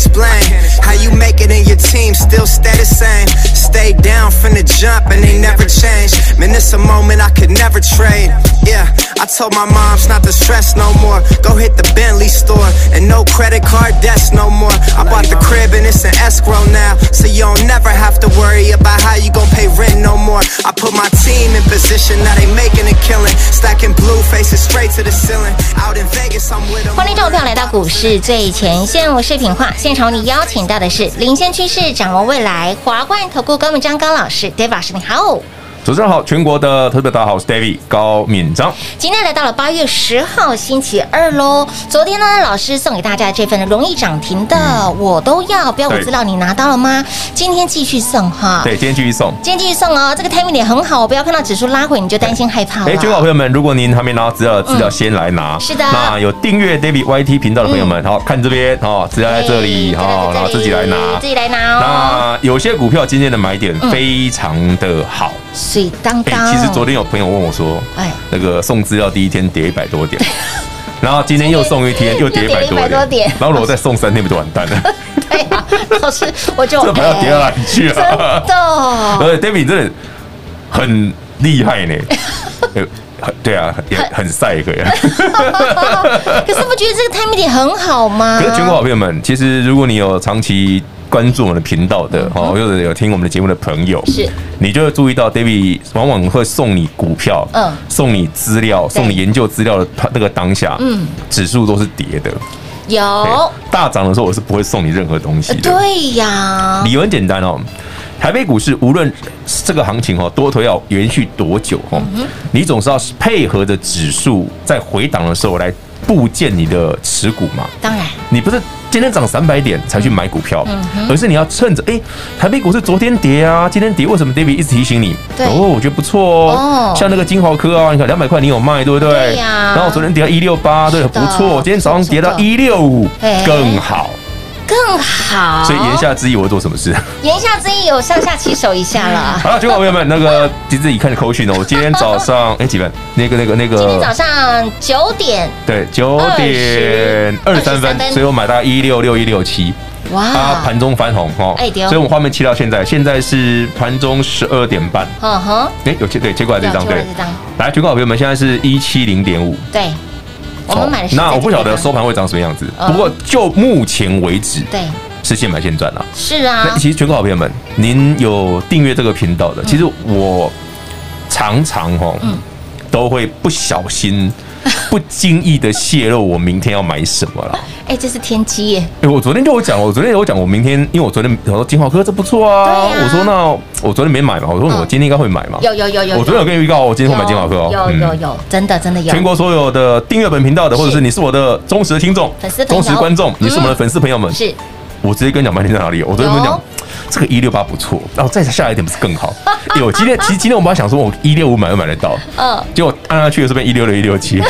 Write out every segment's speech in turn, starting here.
explain how you make it and your team still stay the same 欢迎众朋友来到股市最前线，我是品化，现场为你邀请到的是领先趋势、掌握未来华冠投顾 高敏章高老师，David 老师你好。早上好，全国的特别大家好，我是 David 高敏章。今天来到了八月十号星期二喽。昨天呢，老师送给大家这份容易涨停的，嗯、我都要标股资料，你拿到了吗？今天继续送哈。对，今天继续送。今天继续送哦，这个 timing 点很好，不要看到指数拉回你就担心害怕了。哎，全国朋友们，如果您还没拿到资料的资料，先来拿。是的。那有订阅 David YT 频道的朋友们，嗯、好看这边哦，资料在这里哈，然后自己来拿，自己来拿哦。那有些股票今天的买点非常的好，水当当。其实昨天有朋友问我说：“哎，那个送资料第一天跌一百多点，然后今天又送一天又跌一百多点，然后如果再送三天不就完蛋了？” 对啊，老师，我就 这不要跌到哪里去啊？真的，呃，David 真的很厉害呢。对啊，也很晒一个呀。可是不觉得这个 timing 点很好吗？可是全国好朋友们，其实如果你有长期。关注我们的频道的哦，或者有听我们的节目的朋友，是，你就会注意到，David 往往会送你股票，嗯，送你资料，送你研究资料的那个当下，嗯，指数都是跌的，有。大涨的时候，我是不会送你任何东西的，对呀，理由很简单哦，台北股市无论这个行情哦多头要延续多久哦，你总是要配合着指数在回档的时候来布建你的持股嘛，当然，你不是。今天涨三百点才去买股票，而是你要趁着哎，台北股市昨天跌啊，今天跌，为什么 David 一直提醒你？哦，我觉得不错哦，像那个金豪科啊，你看两百块你有卖对不对？对呀。然后昨天跌到一六八，对，不错。今天早上跌到一六五，更好。更好，所以言下之意我会做什么事？言下之意有上下其手一下了。好了，全国朋友们，那个其实已看口讯哦。我今天早上哎几分？那个那个那个。今天早上九点。对，九点二十三分，所以我买到一六六一六七。哇！它盘中翻红哦。哎，所以我们画面切到现在，现在是盘中十二点半。嗯哼。哎，有切对切过来这张对。来，全国朋友们，现在是一七零点五。对。我们买的那我不晓得收盘会长什么样子，不过就目前为止，对，是现买现赚啊。是啊，其实全国好朋友们，您有订阅这个频道的，其实我常常哦，都会不小心。不经意的泄露我明天要买什么了？哎，这是天机耶！哎，我昨天就有讲，我昨天有讲，我明天，因为我昨天我说金浩科这不错啊，我说那我昨天没买嘛，我说我今天应该会买嘛。有有有有，我昨天有跟你预告，我今天会买金浩科哦。有有有，真的真的有。全国所有的订阅本频道的，或者是你是我的忠实的听众、粉丝、忠实观众，你是我们的粉丝朋友们，是我直接跟你讲买点在哪里。我昨天跟你讲。这个一六八不错，然后再下来一点不是更好？有今天其实今天我们本来想说，我一六五买都买得到，嗯，结果按下去的时候变一六六一六七，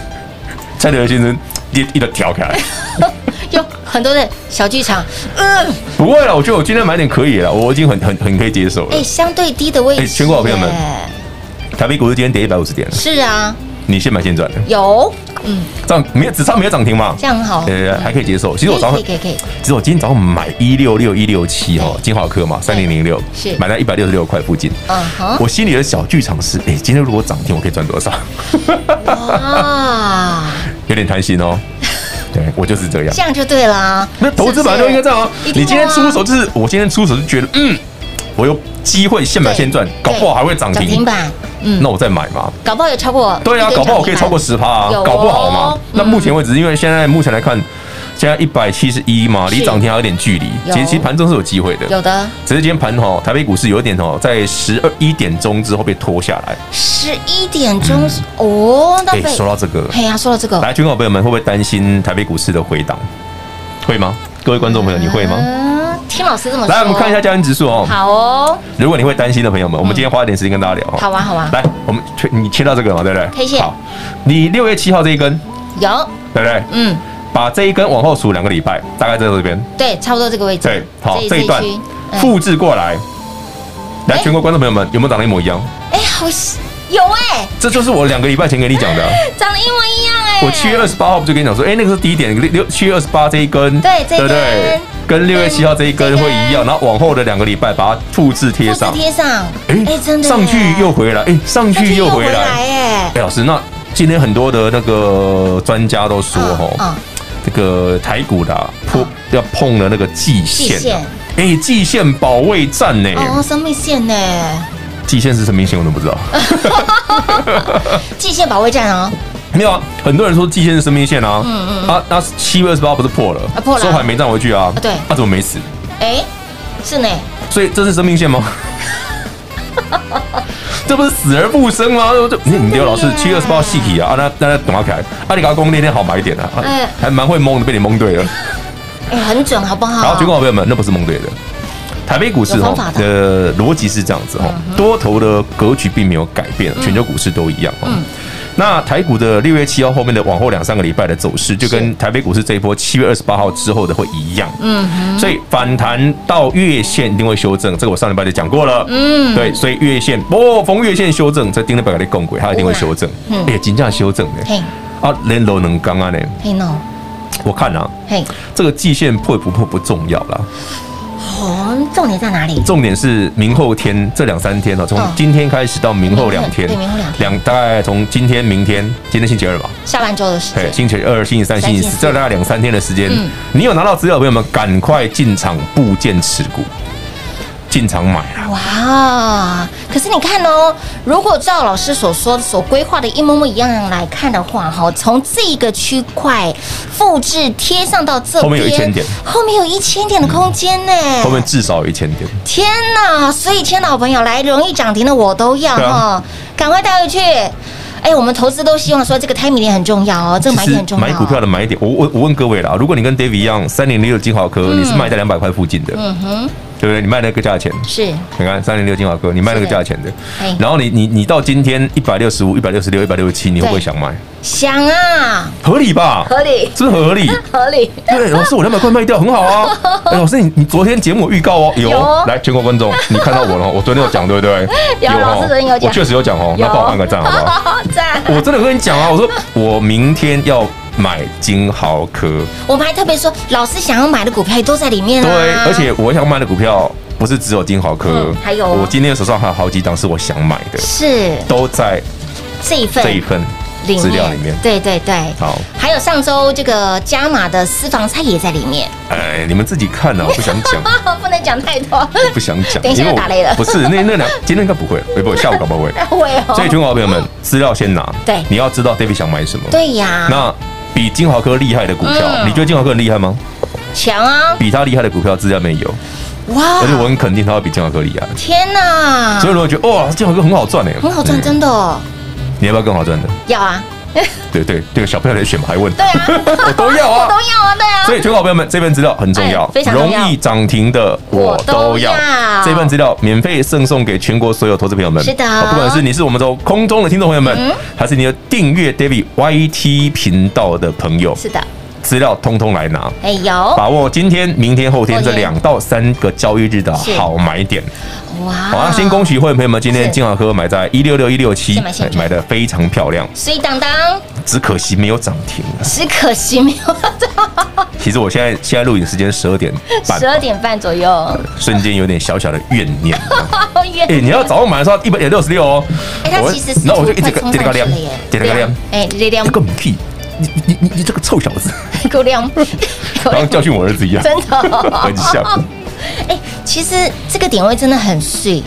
蔡德先生一一个调开来，有很多的小剧场，嗯，不会了，我觉得我今天买点可以了，我已经很很很可以接受了。哎，相对低的位置，全国好朋友们，台北股市今天跌一百五十点了，是啊。你先买现赚的。有，嗯，这样没有只差没有涨停嘛？这样很好，呃，还可以接受。其实我早上可以可以，其实我今天早上买一六六一六七哦，金豪科嘛，三零零六是买在一百六十六块附近。嗯哼，我心里的小剧场是，哎，今天如果涨停，我可以赚多少？啊，有点贪心哦。对我就是这样，这样就对了。那投资本来就应该这样啊。你今天出手就是我今天出手就觉得，嗯，我有机会现买现赚，搞不好还会涨停。涨停板，嗯，那我再买嘛。搞不好有超过，对啊，搞不好我可以超过十趴啊，搞不好嘛。那目前为止，因为现在目前来看。现在一百七十一嘛，离涨停还有点距离。其实其实盘中是有机会的，有的。只是今天盘哈，台北股市有一点哦，在十二一点钟之后被拖下来。十一点钟哦，那说到这个，嘿呀，说到这个，来，全国朋友们会不会担心台北股市的回档？会吗？各位观众朋友，你会吗？嗯，听老师这么说。来，我们看一下交易指数哦。好哦。如果你会担心的朋友们，我们今天花一点时间跟大家聊。好啊，好啊。来，我们切，你切到这个嘛，对不对？K 线。好，你六月七号这一根有，对不对？嗯。把这一根往后数两个礼拜，大概在这边。对，差不多这个位置。对，好，这一段复制过来。来，全国观众朋友们，有没有长得一模一样？哎，好，有哎。这就是我两个礼拜前给你讲的，长得一模一样哎。我七月二十八号不就跟你讲说，哎，那个是低点，六七月二十八这一根，对，对不对？跟六月七号这一根会一样，然后往后的两个礼拜把它复制贴上，贴上。哎，真的。上去又回来，哎，上去又回来，哎，老师，那今天很多的那个专家都说，哈。这个台股的破要碰了那个季线，哎，季线保卫战呢？哦，生命线呢？季线是什么命线，我都不知道。季线保卫战啊？没有啊，很多人说季线是生命线啊。嗯嗯。啊，那七月二十八不是破了？破了。收盘没站回去啊？对。他怎么没死？哎，是呢。所以这是生命线吗？这不是死而复生吗？就你刘老师七月二十八细体啊，啊那那等他起来，阿里嘎公那天好买一点啊，还蛮会蒙的，被你蒙对了，哎，很准好不好？好，全国好朋友们，那不是蒙对的，台北股市哈的逻辑是这样子哈，多头的格局并没有改变，全球股市都一样嗯。那台股的六月七号后面的往后两三个礼拜的走势，就跟台北股市这一波七月二十八号之后的会一样。嗯，所以反弹到月线一定会修正，这个我上礼拜就讲过了。嗯，对，所以月线哦，逢月线修正，这盯着百个的共轨，它一定会修正。嗯，哎，金价修正的。嘿，啊，连楼能刚刚呢？嘿喏，我看啊，嘿，这个季线破不破不重要了。哦，重点在哪里？重点是明后天这两三天哦，从今天开始到明后两天，对，明后两天，两大概从今天、明天，今天星期二吧，下半周的时间，对，星期二、星期三、星期四，这大概两三天的时间，你有拿到资料，朋友们赶快进场布件持股。进场买了哇！可是你看哦，如果照老师所说、所规划的一模模一样来看的话，哈，从这个区块复制贴上到这边，后面有一千点，后面有一千点的空间呢，后面至少有一千点。天哪！所以，亲爱的好朋友，来容易涨停的我都要哈，赶快带回去。哎，我们投资都希望说这个 timing 点很重要哦，这个买点很重要。买股票的买点，我我我问各位啦，如果你跟 David 一样，三零六金豪科，你是卖在两百块附近的，嗯哼。对不对？你卖那个价钱是，你看三零六金华哥，你卖那个价钱的，然后你你你到今天一百六十五、一百六十六、一百六十七，你会不会想买？想啊，合理吧？合理，是不是合理？合理。对，老师，我两百块卖掉，很好啊。哎，老师，你你昨天节目预告哦，有来全国观众，你看到我了，我昨天有讲，对不对？有，老师昨天有讲，我确实有讲哦，那帮我按个赞好不好？赞。我真的跟你讲啊，我说我明天要。买金豪科，我们还特别说，老师想要买的股票也都在里面啊。对，而且我想买的股票不是只有金豪科，嗯，还有我今天手上还有好几档是我想买的，是。都在这一份这一份资料里面。对对对，好，还有上周这个加码的私房菜也在里面。哎，你们自己看呢，我不想讲，不能讲太多，不想讲。等一下又打雷了，不是那那两今天应该不会，不会下午搞不会，会哦。所以，全国朋友们，资料先拿，对，你要知道 David 想买什么，对呀，那。比金豪科厉害的股票，你觉得金豪科很厉害吗？强啊！比他厉害的股票资料没有哇，而且我很肯定他会比金豪科厉害。天哪！所以如果觉得哇，金豪科很好赚哎，很好赚，真的。你要不要更好赚的？要啊！对对，这个小朋友来选还问，对啊，我都要啊，都要啊，对啊。所以，全国朋友们，这份资料很重要，非常容易涨停的我都要。这份资料免费赠送给全国所有投资朋友们。是的，不管是你是我们的空中的听众朋友们，还是你的订阅 David YT 频道的朋友，是的，资料通通来拿。哎有，把握今天、明天、后天这两到三个交易日的好买点。哇！好啊，先恭喜会员朋友们，今天金华科买在一六六一六七，买的非常漂亮。所以当当，只可惜没有涨停。只可惜没有涨。其实我现在现在录影时间十二点半，十二点半左右，瞬间有点小小的怨念。哎，你要早上买的时候一百六十六哦。哎，它其实是我就一直个点个亮，点个亮。哎，亮，这个屁！你你你你这个臭小子！够亮，刚刚教训我儿子一样，真的很像。哎，其实这个点位真的很碎。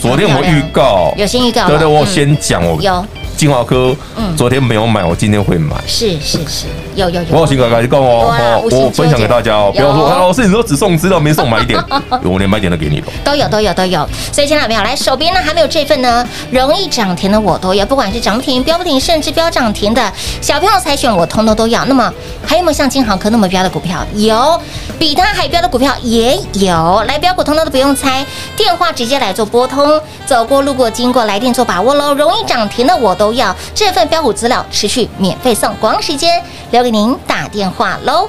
昨天我预告，有先预告，对对，我先讲我有。金华科，嗯，昨天没有买，我今天会买。是是是，有有有。我有新哥哥就告我，我分享给大家哦，不要说老师，你说只送资料没送买点，我连买点都给你了。都有都有都有，所以现在没有来手边呢，还没有这份呢，容易涨停的我都要，不管是涨停、标不停，甚至标涨停的小朋友才选，我通通都要。那么还有没有像金豪科那么标的股票？有，比它还标的股票也有。来标股通通都不用猜，电话直接来做拨通，走过路过经过来电做把握喽。容易涨停的我都。都要这份标股资料持续免费送，广告时间留给您打电话喽！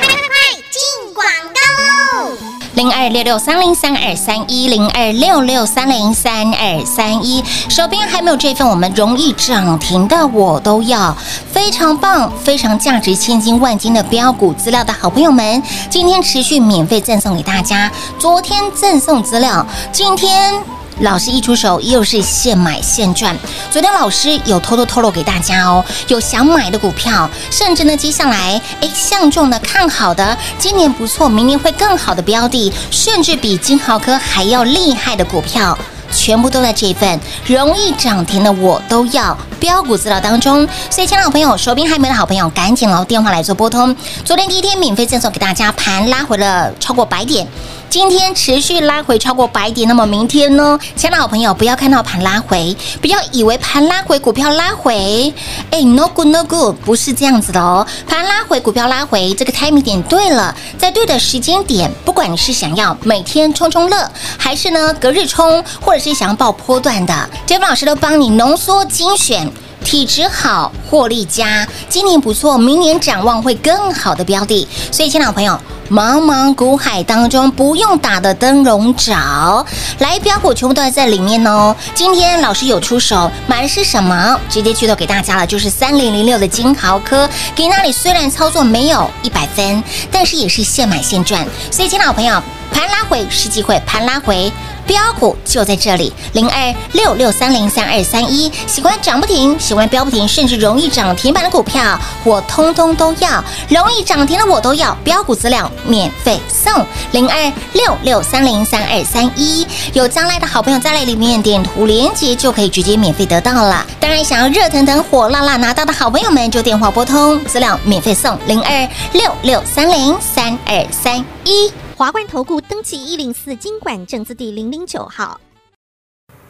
快快快进广告喽！零二六六三零三二三一零二六六三零三二三一，手边还没有这份我们容易涨停的，我都要非常棒、非常价值千金万金的标股资料的好朋友们，今天持续免费赠送给大家。昨天赠送资料，今天。老师一出手，又是现买现赚。昨天老师有偷偷透露给大家哦，有想买的股票，甚至呢，接下来哎，相中的、看好的，今年不错，明年会更好的标的，甚至比金豪科还要厉害的股票，全部都在这份容易涨停的我都要标股资料当中。所以，亲爱的朋友，手边还没的好朋友，赶紧哦，电话来做拨通。昨天第一天免费赠送给大家，盘拉回了超过百点。今天持续拉回超过百点，那么明天呢？亲爱的好朋友，不要看到盘拉回，不要以为盘拉回股票拉回，哎，no good no good，不是这样子的哦。盘拉回股票拉回，这个 timing 点对了，在对的时间点，不管你是想要每天冲冲乐，还是呢隔日冲，或者是想要爆波段的，杰夫老师都帮你浓缩精选。体质好，获利佳，今年不错，明年展望会更好的标的。所以，亲爱的朋友，茫茫股海当中不用打的灯笼找，来标股全部都在里面哦。今天老师有出手，买的是什么？直接剧透给大家了，就是三零零六的金豪科。给那里虽然操作没有一百分，但是也是现买现赚。所以，亲爱的朋友，盘拉回是机会，盘拉回。标股就在这里，零二六六三零三二三一，喜欢涨不停，喜欢飙不停，甚至容易涨停板的股票，我通通都要，容易涨停的我都要，标股资料免费送，零二六六三零三二三一，有将来的好朋友在那里面点图连接就可以直接免费得到了。当然，想要热腾腾、火辣辣拿到的好朋友们，就电话拨通，资料免费送，零二六六三零三二三一。华冠投顾登记一零四经管证字第零零九号，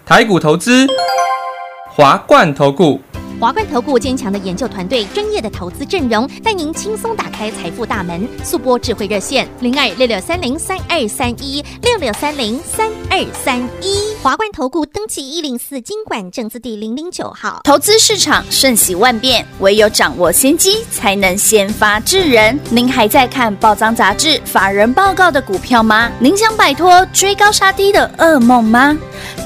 台股投资，华冠投顾。华冠投顾坚强的研究团队，专业的投资阵容，带您轻松打开财富大门。速拨智慧热线零二六六三零三二三一六六三零三二三一。华冠投顾登记一零四金管证字第零零九号。投资市场瞬息万变，唯有掌握先机，才能先发制人。您还在看报章杂志、法人报告的股票吗？您想摆脱追高杀低的噩梦吗？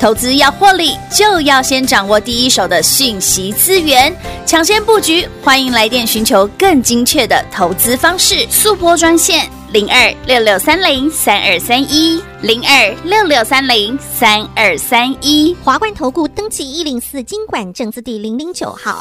投资要获利，就要先掌握第一手的讯息资源，抢先布局。欢迎来电寻求更精确的投资方式，速拨专线零二六六三零三二三一零二六六三零三二三一。华冠投顾登记一零四经管证字第零零九号。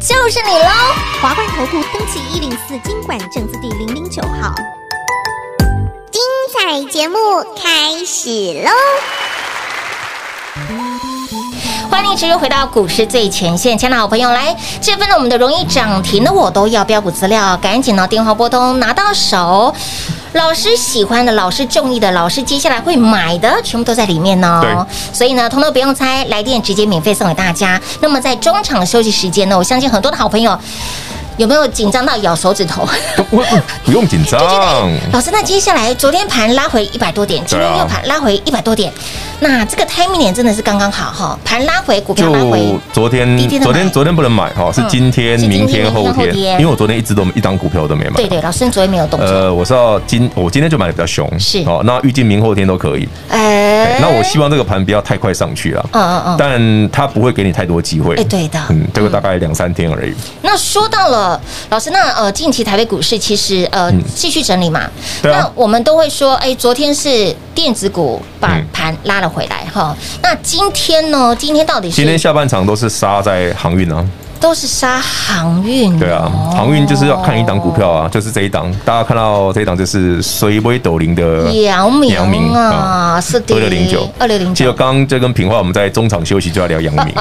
就是你喽！华冠投顾登记一零四经管证字第零零九号，精彩节目开始喽！欢迎持续回到股市最前线，亲爱的好朋友，来这份呢，我们的容易涨停的我都要标股资料，赶紧呢电话拨通拿到手。老师喜欢的，老师中意的，老师接下来会买的，全部都在里面呢。所以呢，通通不用猜，来电直接免费送给大家。那么在中场休息时间呢，我相信很多的好朋友有没有紧张到咬手指头？不不用紧张。老师，那接下来昨天盘拉回一百多点，今天又盘拉回一百多点，那这个 timing 点真的是刚刚好哈。盘拉回，股票拉回。昨天昨天昨天不能买哈，是今天、明天、后天。因为我昨天一直都一张股票都没买。对对，老师你昨天没有动作。呃，我是要今我今天就买的比较凶，是哦，那预计明后天都可以。哎，那我希望这个盘不要太快上去了。嗯嗯嗯。但它不会给你太多机会。哎，对的。嗯，这个大概两三天而已。那说到了老师，那呃，近期台北股市其实呃继续整理嘛。嗯啊。那我们都会说，哎，昨天是电子股把盘拉了回来哈。那今天呢？今天到底是？今天下半场都是杀在航运啊。都是杀航运，对啊，航运就是要看一档股票啊，就是这一档，大家看到这一档就是水威斗零的阳明，阳明啊，是的二六零九，二六零九。记得刚刚这跟平化，我们在中场休息就要聊阳明。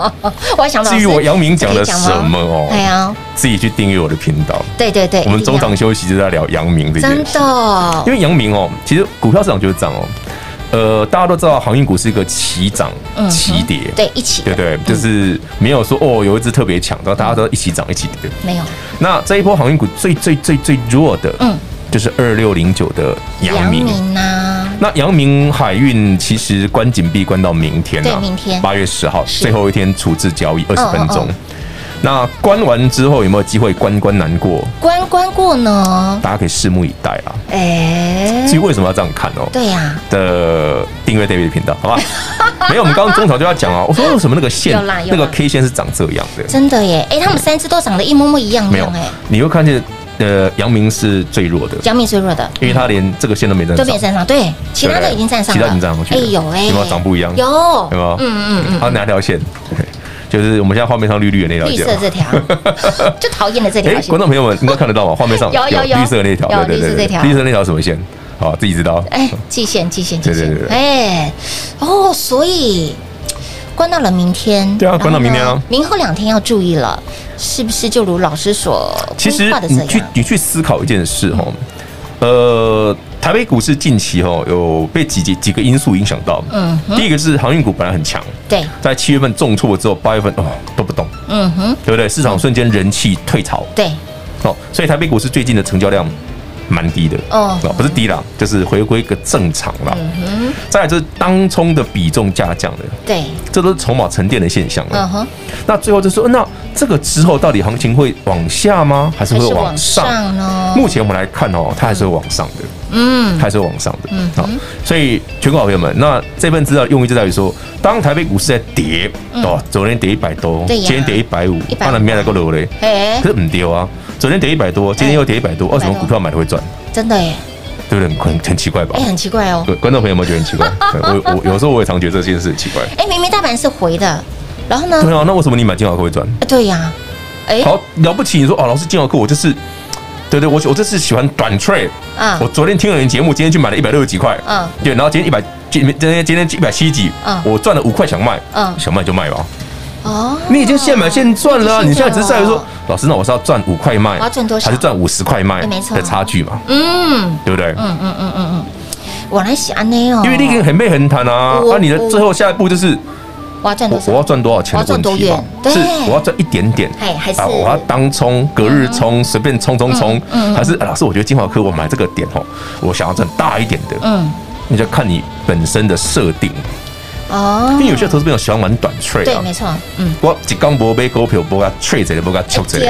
我还想到，至于我阳明讲了什么哦，哎呀，自己去订阅我的频道。对对对，我们中场休息就在聊阳明这件事。真的，因为阳明哦，其实股票市场就是这样哦。呃，大家都知道航运股是一个齐涨齐跌，对，一起，对对，就是没有说哦，有一只特别强，然后大家都一起涨一起跌，没有。那这一波航运股最最最最弱的，嗯，就是二六零九的阳明。呐。那阳明海运其实关紧闭关到明天，对，明天。八月十号最后一天处置交易二十分钟。那关完之后有没有机会关关难过？关关过呢？大家可以拭目以待啊！哎，至于为什么要这样看哦？对呀。的订阅 David 频道，好吧？没有，我们刚刚中场就要讲啊。我说为什么那个线，那个 K 线是长这样的？真的耶！哎，他们三只都长得一模模一样。没有哎，你会看见呃，阳明是最弱的。阳明最弱的，因为他连这个线都没站上。都没站上，对，其他的已经站上了。其他已经站上去。哎有哎，有没有长不一样？有，有没有？嗯嗯嗯。好，哪条线？就是我们现在画面上绿绿的那条，绿色这条，就讨厌的这条。观众朋友们应该看得到吗？画面上有有有绿色的那条，有对对对，绿色那条什么线？好，自己知道。哎，季线，季线，季线。哎，哦，所以关到了明天。对啊，关到明天啊。明后两天要注意了，是不是？就如老师所规划的这样。你去，你去思考一件事哦。呃。台北股市近期哦，有被几几几个因素影响到。嗯，第一个是航运股本来很强，对，在七月份重挫之后，八月份哦都不动。嗯哼，对不对？市场瞬间人气退潮。对，哦，所以台北股市最近的成交量蛮低的。哦，不是低了，就是回归一个正常了。嗯哼，再来就是当冲的比重下降了。对，这都是筹码沉淀的现象了。嗯哼，那最后就说那。这个之后到底行情会往下吗？还是会往上呢？目前我们来看哦，它还是会往上的，嗯，还是会往上的，嗯，好，所以全国好朋友们，那这份资料用意就在于说，当台北股市在跌，哦，昨天跌一百多，今天跌一百五，当然明天再过楼嘞，可是唔跌啊，昨天跌一百多，今天又跌一百多，为什么股票买的会赚？真的耶，对不对？很很奇怪吧？哎，很奇怪哦。对，观众朋友们觉得很奇怪，我我有时候我也常觉得这件事很奇怪。哎，明明大盘是回的。然后呢？对啊，那为什么你买金豪科会赚？对呀，哎，好了不起！你说哦，老师金豪科，我就是，对对，我我这次喜欢短 trade 啊。我昨天听了你节目，今天去买了一百六十几块，嗯，对，然后今天一百，今今天今天一百七十几，嗯，我赚了五块想卖，嗯，想卖就卖吧。哦，你已经现买现赚了，你现在只是在于说，老师，那我是要赚五块卖，我要赚多少？还是赚五十块卖？没错，的差距嘛，嗯，对不对？嗯嗯嗯嗯嗯，我来想呢哦，因为你已经很背很谈啊，那你的最后下一步就是。我要赚多少？我要赚多少钱的问题嘛？是我要赚一点点，还是我要当冲隔日冲随便冲冲冲？还是老师，我觉得金华科我买这个点哦，我想要赚大一点的。嗯，你就看你本身的设定。哦，因为有些投资朋友喜欢玩短 trade 对，没错，嗯，我一刚博杯股票，博个 trade 这里，博个里，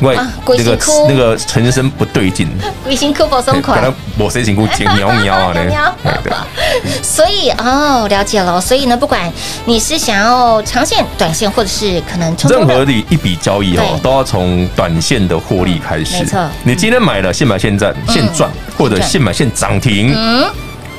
因为那个那个陈生不对劲，鬼辛苦不松快，可能某些情况挺喵喵啊 的，对，所以哦，了解了，所以呢，不管你是想要长线、短线，或者是可能任何的。一笔交易哦，都要从短线的获利开始，没错，你今天买了，现买现赚，现赚，或者现买现涨停，嗯。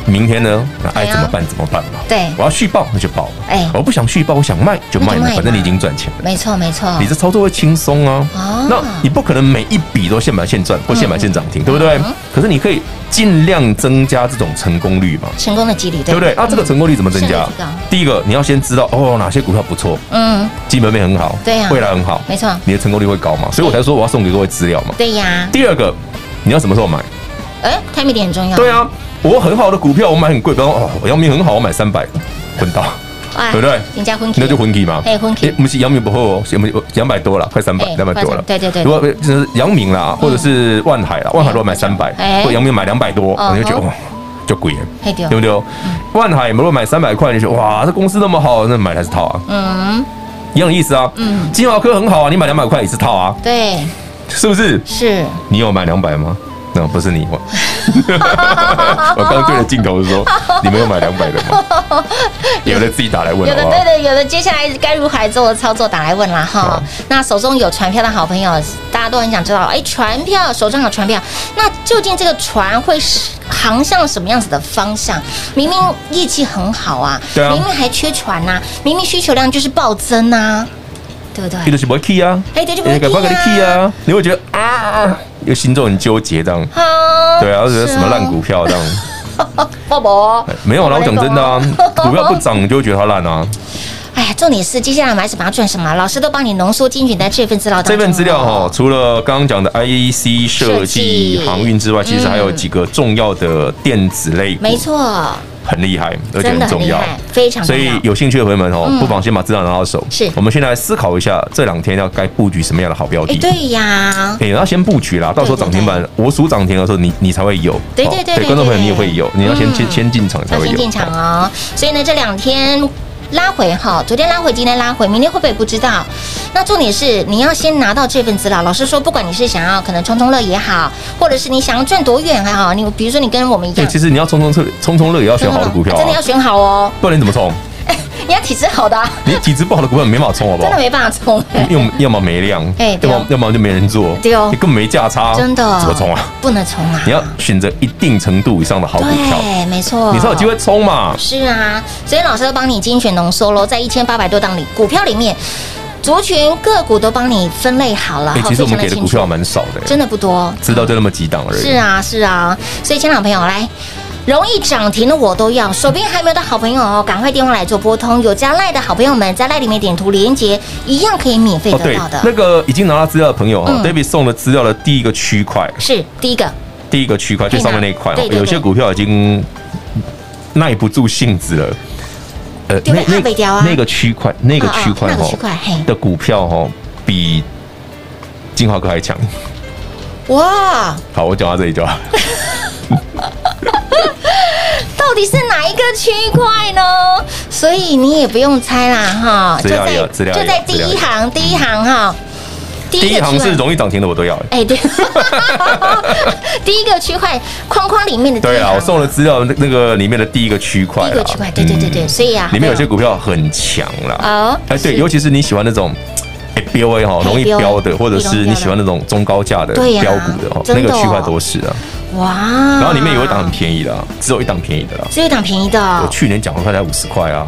明天呢？那爱怎么办怎么办嘛？对，我要续报那就报。哎，我不想续报，我想卖就卖，反正你已经赚钱了。没错没错，你这操作会轻松啊。那你不可能每一笔都现买现赚或现买现涨停，对不对？可是你可以尽量增加这种成功率嘛。成功的几率对不对？啊，这个成功率怎么增加？第一个你要先知道哦，哪些股票不错，嗯，基本面很好，对呀，未来很好，没错，你的成功率会高嘛。所以我才说我要送给各位资料嘛。对呀。第二个，你要什么时候买？哎，timing 点很重要。对啊。我很好的股票，我买很贵，比方哦，我阳明很好，我买三百，混到，对不对？人家昏，那就昏 K 嘛。哎，昏 K。我们是阳明不后，我们两百多了，快三百，两百多了。对对对。如果就是阳明啦，或者是万海啦，万海如果买三百，或阳明买两百多，你就觉得哇，就贵了，对不对？万海如果买三百块，你说哇，这公司那么好，那买还是套啊？嗯，一样的意思啊。嗯，金豪科很好啊，你买两百块也是套啊。对，是不是？是。你有买两百吗？那不是你，我 我刚对着镜头说，你们有买两百的吗？有的自己打来问，有的对的，有的接下来该如何做的操作打来问啦哈。那手中有船票的好朋友，大家都很想知道，哎，船票手上有船票，那究竟这个船会航向什么样子的方向？明明业绩很好啊，对啊，明明还缺船呐，明明需求量就是暴增呐，对不对？你就是不会 key 啊，哎，对，就不会 key 啊，你会觉得啊。又心中很纠结，这样，对啊，而且什么烂股票这样，宝宝，没有啦，我讲真的啊，股票不涨你就会觉得它烂啊。哎呀，重点是接下来买什么要赚什么，老师都帮你浓缩精选在这份资料当中。这份资料哈，除了刚刚讲的 IEC 设计、航运之外，其实还有几个重要的电子类股。没错。很厉害，而且很重要，非常。所以有兴趣的朋友们哦，不妨先把资料拿到手。是，我们现在来思考一下，这两天要该布局什么样的好标的？对呀，哎，要先布局啦，到时候涨停板我数涨停的时候，你你才会有。对对对，观众朋友你也会有，你要先先先进场才会有。先进场哦，所以呢，这两天。拉回哈，昨天拉回，今天拉回，明天会不会不知道？那重点是你要先拿到这份资料。老师说，不管你是想要可能冲冲乐也好，或者是你想要赚多远还好，你比如说你跟我们一样，对，其实你要冲冲乐冲冲乐也要选好的股票，真的要选好哦，不然你怎么冲？你要体质好的，你体质不好的股票没办法冲，好不好？真的没办法冲，要么要么没量，哎，要么要么就没人做，对哦，你根本没价差，真的怎么冲啊？不能冲啊！你要选择一定程度以上的好股票，对，没错，你才有机会冲嘛。是啊，所以老师都帮你精选浓缩喽，在一千八百多档里股票里面，族群个股都帮你分类好了。其实我们给的股票蛮少的，真的不多，知道就那么几档而已。是啊，是啊，所以，亲老朋友来。容易涨停的我都要，手边还没有的好朋友哦，赶快电话来做拨通。有加赖的好朋友们，在赖里面点图连接，一样可以免费得到的。那个已经拿到资料的朋友哈，David 送的资料的第一个区块是第一个，第一个区块最上面那一块，有些股票已经耐不住性子了。呃，那那那个区块，那个区块哈的股票哈，比金华哥还强。哇！好，我讲到这里就好。到底是哪一个区块呢？所以你也不用猜啦，哈，就在就在第一行，第一行哈，第一行是容易涨停的，我都要。哎，对，第一个区块框框里面的。对啊，我送了资料，那那个里面的第一个区块，第一个区块，对对对对，所以啊，里面有些股票很强啦。哦，哎，对，尤其是你喜欢那种。标 A 哈，容易标的，或者是你喜欢那种中高价的标股的哦，那个区块都是啊。哇！然后里面有一档很便宜的，只有一档便宜的啦，只有一档便宜的。我去年讲的，才五十块啊。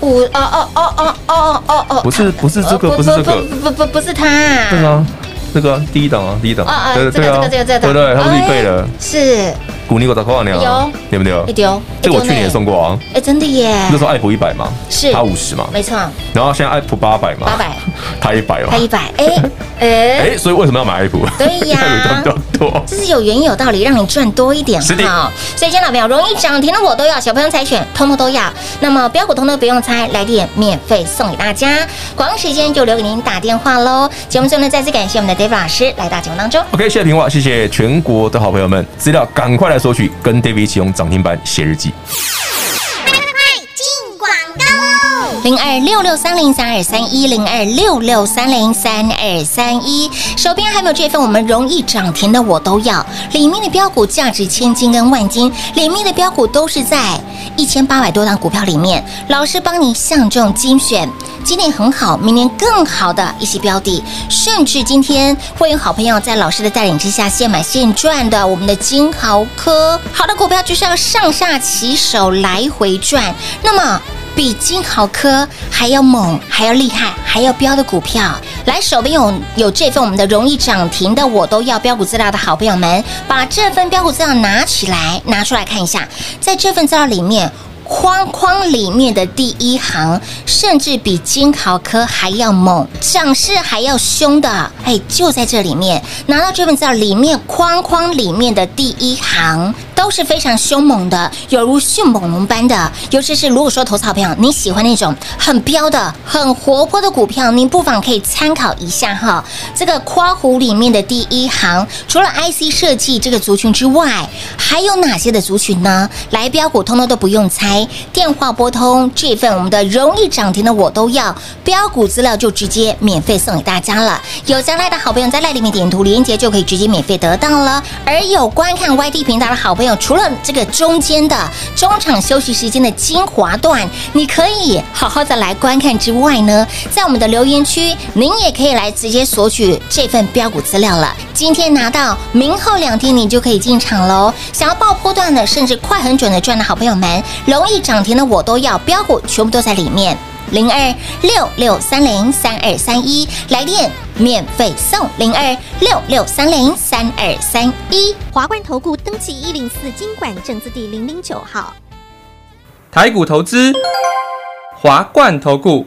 五哦哦哦哦哦哦哦，不是不是这个，不是这个，不不不是它。对啊，这个第一档啊，第一档。啊啊，这个这个这个这个，对对，它不是预备的。是。股你给我打扣啊，你有对不对？一丢，这个我去年也送过啊。哎，真的耶！那时候爱普一百嘛，是它五十嘛，没错。然后现在爱普八百嘛，八百，它一百哦，它一百。哎哎 哎，所以为什么要买爱普？对呀，多，这是有原因有道理，让你赚多一点哈。所以，亲爱的朋友，容易涨停的我都要，小朋友猜选，通通都要。那么标股通通不用猜，来电免费送给大家。广告时间就留给您打电话喽。节目最后呢，再次感谢我们的 David 老师来到节目当中。OK，谢谢平话，谢谢全国的好朋友们，资料赶快来索取，跟 David。一起用涨停板写日记。零二六六三零三二三一零二六六三零三二三一，手边还没有这份我们容易涨停的我都要，里面的标股价值千金跟万金，里面的标股都是在一千八百多档股票里面，老师帮你相中精选。今年很好，明年更好的一些标的，甚至今天会有好朋友在老师的带领之下现买现赚的，我们的金豪科，好的股票就是要上下其手来回赚。那么比金豪科还要猛、还要厉害、还要标的股票，来手边有有这份我们的容易涨停的，我都要标股资料的好朋友们，把这份标股资料拿起来，拿出来看一下，在这份资料里面。框框里面的第一行，甚至比金豪科还要猛，涨势还要凶的，哎，就在这里面拿到这份资料里面框框里面的第一行，都是非常凶猛的，犹如迅猛龙般的。尤其是如果说投资好朋友你喜欢那种很飙的、很活泼的股票，您不妨可以参考一下哈。这个夸虎里面的第一行，除了 IC 设计这个族群之外，还有哪些的族群呢？来标股通通都不用猜，电话拨通这份我们的容易涨停的我都要标股资料就直接免费送给大家了。有将来的好朋友在赖里面点图连接就可以直接免费得到了。而有观看 YT 频道的好朋友，除了这个中间的中场休息时间的精华段，你可以好好的来观看之外呢，在我们的留言区，您也可以来直接索取这份标股资料了。今天拿到，明后两天你就可以进场喽。想要爆破段的，甚至快很准的赚的好朋友们，容易涨停的我都要标股，全部都在里面。零二六六三零三二三一来电免费送零二六六三零三二三一华冠投顾登记一零四经管证字第零零九号台股投资华冠投顾。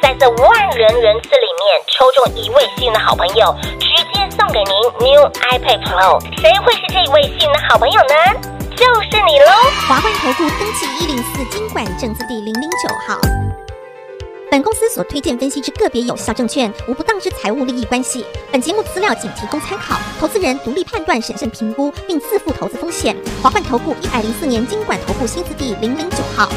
在这万人人次里面抽中一位幸运的好朋友，直接送给您 New iPad Pro。谁会是这一位幸运的好朋友呢？就是你喽！华冠投顾登记一零四金管证字第零零九号。本公司所推荐分析之个别有效证券，无不当之财务利益关系。本节目资料仅提供参考，投资人独立判断、审慎评估，并自负投资风险。华冠投顾一百零四年金管投顾新字第零零九号。